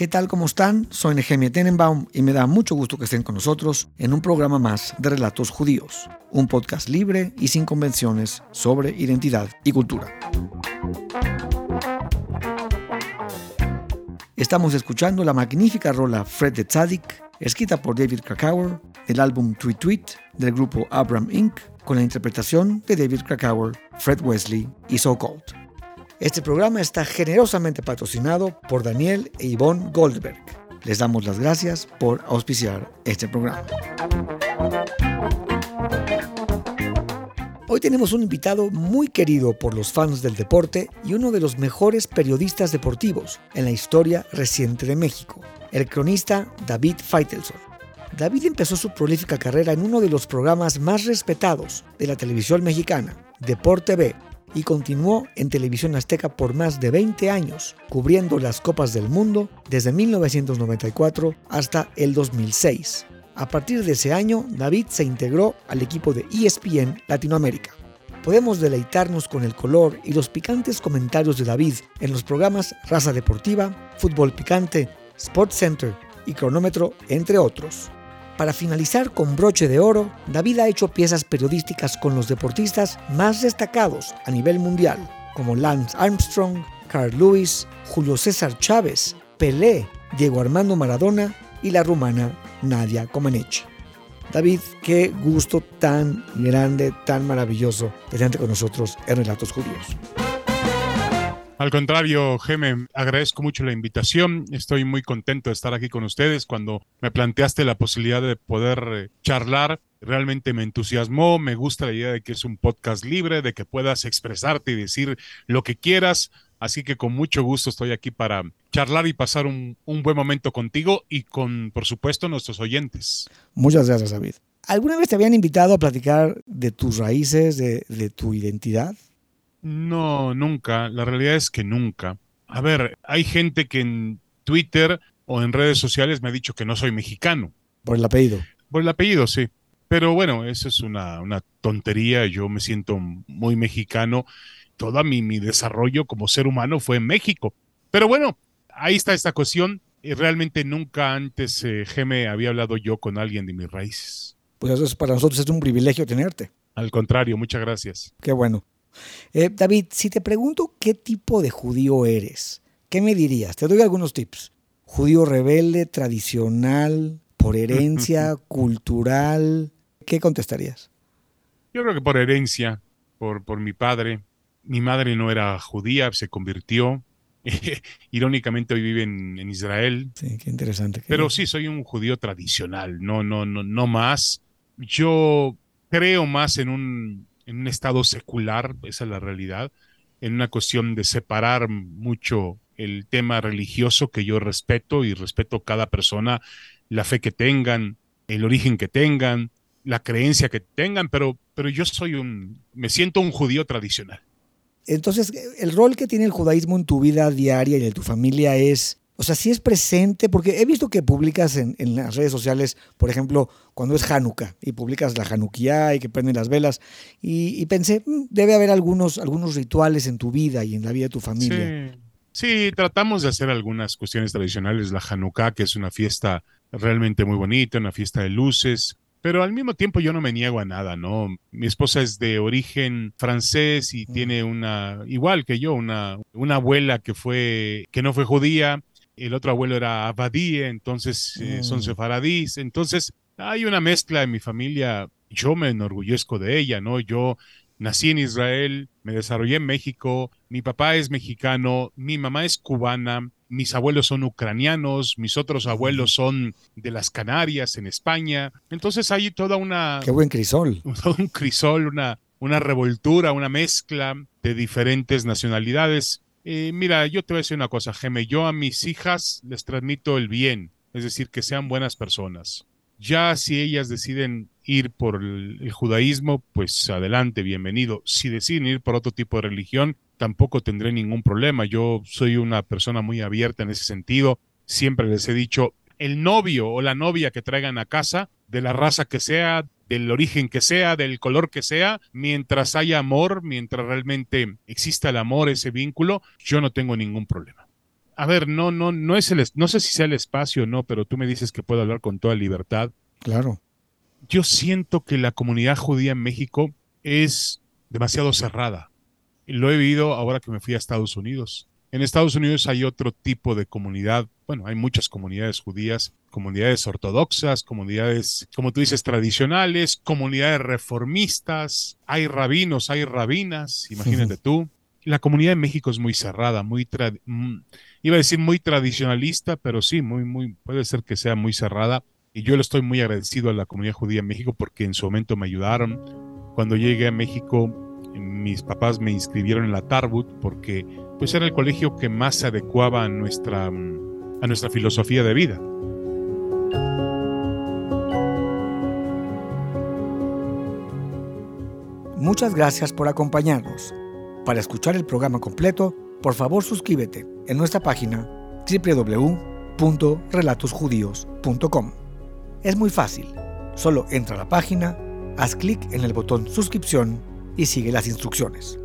¿Qué tal? ¿Cómo están? Soy Nehemia Tenenbaum y me da mucho gusto que estén con nosotros en un programa más de Relatos Judíos, un podcast libre y sin convenciones sobre identidad y cultura. Estamos escuchando la magnífica rola Fred the Tzadik, escrita por David Krakauer, del álbum Tweet Tweet del grupo Abram Inc., con la interpretación de David Krakauer, Fred Wesley y So Called. Este programa está generosamente patrocinado por Daniel e Yvonne Goldberg. Les damos las gracias por auspiciar este programa. Hoy tenemos un invitado muy querido por los fans del deporte y uno de los mejores periodistas deportivos en la historia reciente de México, el cronista David Feitelson. David empezó su prolífica carrera en uno de los programas más respetados de la televisión mexicana, Deporte B, y continuó en televisión azteca por más de 20 años, cubriendo las Copas del Mundo desde 1994 hasta el 2006. A partir de ese año, David se integró al equipo de ESPN Latinoamérica. Podemos deleitarnos con el color y los picantes comentarios de David en los programas Raza Deportiva, Fútbol Picante, Sports Center y Cronómetro, entre otros. Para finalizar con broche de oro, David ha hecho piezas periodísticas con los deportistas más destacados a nivel mundial, como Lance Armstrong, Carl Lewis, Julio César Chávez, Pelé, Diego Armando Maradona y la rumana Nadia Comaneci. David, qué gusto tan grande, tan maravilloso tenerte con nosotros en Relatos Judíos. Al contrario, Geme, agradezco mucho la invitación. Estoy muy contento de estar aquí con ustedes. Cuando me planteaste la posibilidad de poder eh, charlar, realmente me entusiasmó. Me gusta la idea de que es un podcast libre, de que puedas expresarte y decir lo que quieras. Así que con mucho gusto estoy aquí para charlar y pasar un, buen momento contigo y con, por supuesto, nuestros oyentes. Muchas gracias, David. ¿Alguna vez te habían invitado a platicar de tus raíces, de tu identidad? No, nunca. La realidad es que nunca. A ver, hay gente que en Twitter o en redes sociales me ha dicho que no soy mexicano. Por el apellido. Por el apellido, sí. Pero bueno, eso es una, una tontería. Yo me siento muy mexicano. Todo mi, mi desarrollo como ser humano fue en México. Pero bueno, ahí está esta cuestión. Y realmente nunca antes, eh, Geme, había hablado yo con alguien de mis raíces. Pues eso es, para nosotros es un privilegio tenerte. Al contrario, muchas gracias. Qué bueno. Eh, David, si te pregunto qué tipo de judío eres, ¿qué me dirías? Te doy algunos tips. Judío rebelde, tradicional, por herencia, cultural. ¿Qué contestarías? Yo creo que por herencia, por, por mi padre. Mi madre no era judía, se convirtió. Irónicamente hoy vive en, en, Israel. Sí, qué interesante. Pero sí, soy un judío tradicional, no, no, no, no más. Yo creo más en un, en un estado secular, esa es la realidad, en una cuestión de separar mucho el tema religioso que yo respeto y respeto cada persona, la fe que tengan, el origen que tengan, la creencia que tengan, pero, pero yo soy un, me siento un judío tradicional. Entonces, el rol que tiene el judaísmo en tu vida diaria y en tu familia es o sea, sí es presente, porque he visto que publicas en, las redes sociales, por ejemplo, cuando es Hanukkah, y publicas la Hanukkah y que prenden las velas, y, pensé, mm, debe haber algunos, algunos rituales en tu vida y en la vida de tu familia. Sí. tratamos de hacer algunas cuestiones tradicionales, la Hanukkah, que es una fiesta realmente muy bonita, una fiesta de luces, pero al mismo tiempo yo no me niego a nada, ¿no? Mi esposa es de origen francés y mm. tiene una, igual que yo, una, una abuela que fue, que no fue judía, el otro abuelo era abadí, entonces eh, son mm. sefaradís, entonces hay una mezcla en mi familia, yo me enorgullezco de ella, ¿no? Yo nací en Israel, me desarrollé en México, mi papá es mexicano, mi mamá es cubana, mis abuelos son ucranianos, mis otros abuelos son de las Canarias, en España, entonces hay toda una... Qué buen crisol. Todo un crisol, una, una revoltura, una mezcla de diferentes nacionalidades eh, mira, yo te voy a decir una cosa, Geme, yo a mis hijas les transmito el bien, es decir, que sean buenas personas. Ya si ellas deciden ir por el, judaísmo, pues adelante, bienvenido. Si deciden ir por otro tipo de religión, tampoco tendré ningún problema. Yo soy una persona muy abierta en ese sentido. Siempre les he dicho, el novio o la novia que traigan a casa, de la raza que sea, del origen que sea, del color que sea, mientras haya amor, mientras realmente exista el amor, ese vínculo, yo no tengo ningún problema. a ver, no, no, no es el, no sé si sea el espacio o no, pero tú me dices que puedo hablar con toda libertad. Claro. Yo siento que la comunidad judía en México es demasiado cerrada. Y lo he vivido ahora que me fui a Estados Unidos. En Estados Unidos hay otro tipo de comunidad, bueno, hay muchas comunidades judías, comunidades ortodoxas, comunidades, como tú dices, tradicionales, comunidades reformistas, hay rabinos, hay rabinas, imagínate tú. La comunidad en México es muy cerrada, muy, mm, iba a decir muy tradicionalista, pero sí, muy, muy, puede ser que sea muy cerrada. Y yo le estoy muy agradecido a la comunidad judía en México porque en su momento me ayudaron. Cuando llegué a México, mis papás me inscribieron en la Tarbut porque pues era el colegio que más se adecuaba a nuestra, a nuestra filosofía de vida. Muchas gracias por acompañarnos. Para escuchar el programa completo, por favor suscríbete en nuestra página www.relatosjudíos.com. Es muy fácil. Solo entra a la página, haz clic en el botón suscripción y sigue las instrucciones.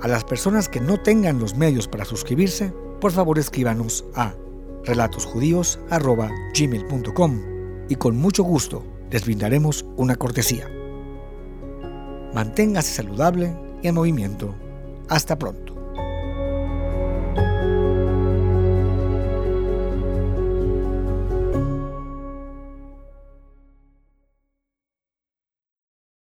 A las personas que no tengan los medios para suscribirse, por favor escríbanos a relatosjudíos.gmail.com y con mucho gusto les brindaremos una cortesía. Manténgase saludable y en movimiento. Hasta pronto.